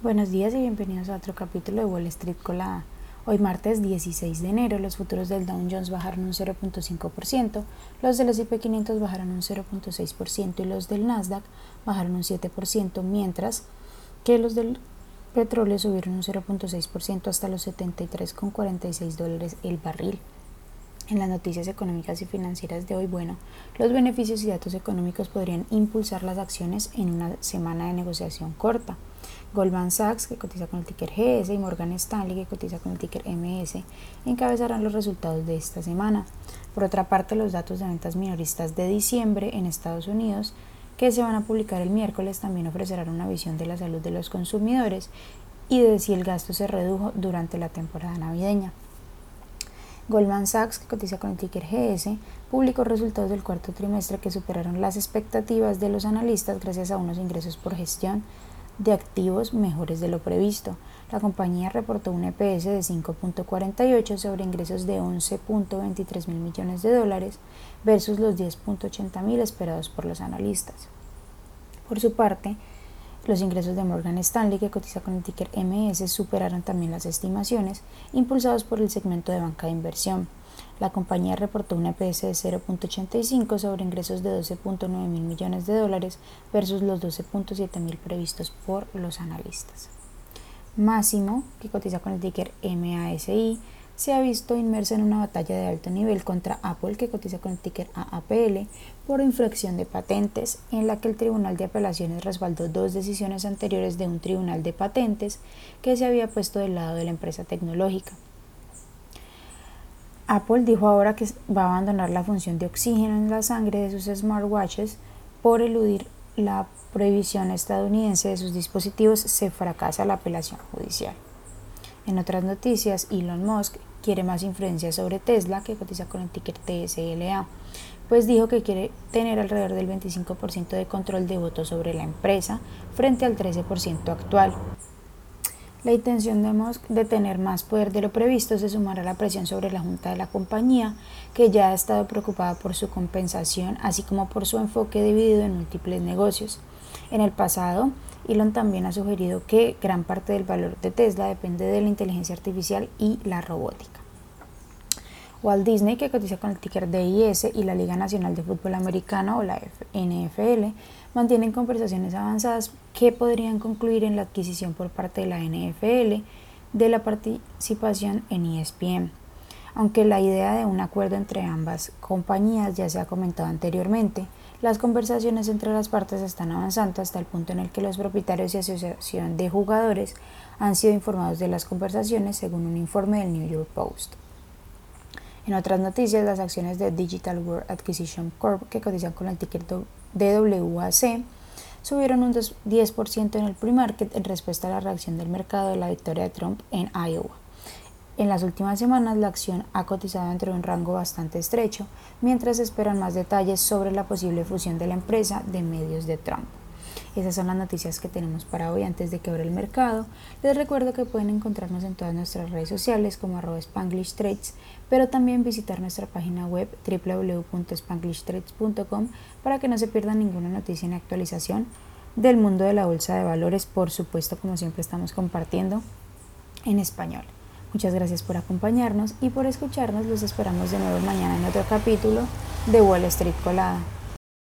Buenos días y bienvenidos a otro capítulo de Wall Street Colada. Hoy martes 16 de enero los futuros del Dow Jones bajaron un 0.5%, los del S&P 500 bajaron un 0.6% y los del Nasdaq bajaron un 7%, mientras que los del petróleo subieron un 0.6% hasta los 73,46 dólares el barril. En las noticias económicas y financieras de hoy, bueno, los beneficios y datos económicos podrían impulsar las acciones en una semana de negociación corta. Goldman Sachs, que cotiza con el ticker GS, y Morgan Stanley, que cotiza con el ticker MS, encabezarán los resultados de esta semana. Por otra parte, los datos de ventas minoristas de diciembre en Estados Unidos, que se van a publicar el miércoles, también ofrecerán una visión de la salud de los consumidores y de si el gasto se redujo durante la temporada navideña. Goldman Sachs, que cotiza con el ticker GS, publicó resultados del cuarto trimestre que superaron las expectativas de los analistas gracias a unos ingresos por gestión de activos mejores de lo previsto. La compañía reportó un EPS de 5.48 sobre ingresos de 11.23 mil millones de dólares versus los 10.80 mil esperados por los analistas. Por su parte, los ingresos de Morgan Stanley, que cotiza con el ticker MS, superaron también las estimaciones, impulsados por el segmento de banca de inversión. La compañía reportó un EPS de 0.85 sobre ingresos de 12.9 mil millones de dólares versus los 12.7 mil previstos por los analistas. Máximo, que cotiza con el ticker MASI, se ha visto inmerso en una batalla de alto nivel contra Apple, que cotiza con el ticker AAPL, por infracción de patentes, en la que el Tribunal de Apelaciones respaldó dos decisiones anteriores de un tribunal de patentes que se había puesto del lado de la empresa tecnológica. Apple dijo ahora que va a abandonar la función de oxígeno en la sangre de sus smartwatches por eludir la prohibición estadounidense de sus dispositivos, se fracasa la apelación judicial. En otras noticias, Elon Musk quiere más influencia sobre Tesla, que cotiza con el ticker TSLA, pues dijo que quiere tener alrededor del 25% de control de votos sobre la empresa frente al 13% actual. La intención de tener más poder de lo previsto se sumará a la presión sobre la junta de la compañía, que ya ha estado preocupada por su compensación, así como por su enfoque dividido en múltiples negocios. En el pasado, Elon también ha sugerido que gran parte del valor de Tesla depende de la inteligencia artificial y la robótica. Walt Disney, que cotiza con el ticker DIS, y la Liga Nacional de Fútbol Americano, o la NFL, mantienen conversaciones avanzadas que podrían concluir en la adquisición por parte de la NFL de la participación en ESPN. Aunque la idea de un acuerdo entre ambas compañías ya se ha comentado anteriormente, las conversaciones entre las partes están avanzando hasta el punto en el que los propietarios y asociación de jugadores han sido informados de las conversaciones según un informe del New York Post. En otras noticias, las acciones de Digital World Acquisition Corp, que cotizan con el ticket DWAC, subieron un 10% en el pre-market en respuesta a la reacción del mercado de la victoria de Trump en Iowa. En las últimas semanas la acción ha cotizado dentro de un rango bastante estrecho, mientras esperan más detalles sobre la posible fusión de la empresa de medios de Trump. Esas son las noticias que tenemos para hoy antes de que abra el mercado. Les recuerdo que pueden encontrarnos en todas nuestras redes sociales como arroba Spanglish Trades, pero también visitar nuestra página web www.spanglishtrades.com para que no se pierdan ninguna noticia ni actualización del mundo de la bolsa de valores, por supuesto como siempre estamos compartiendo en español. Muchas gracias por acompañarnos y por escucharnos. Los esperamos de nuevo mañana en otro capítulo de Wall Street Colada.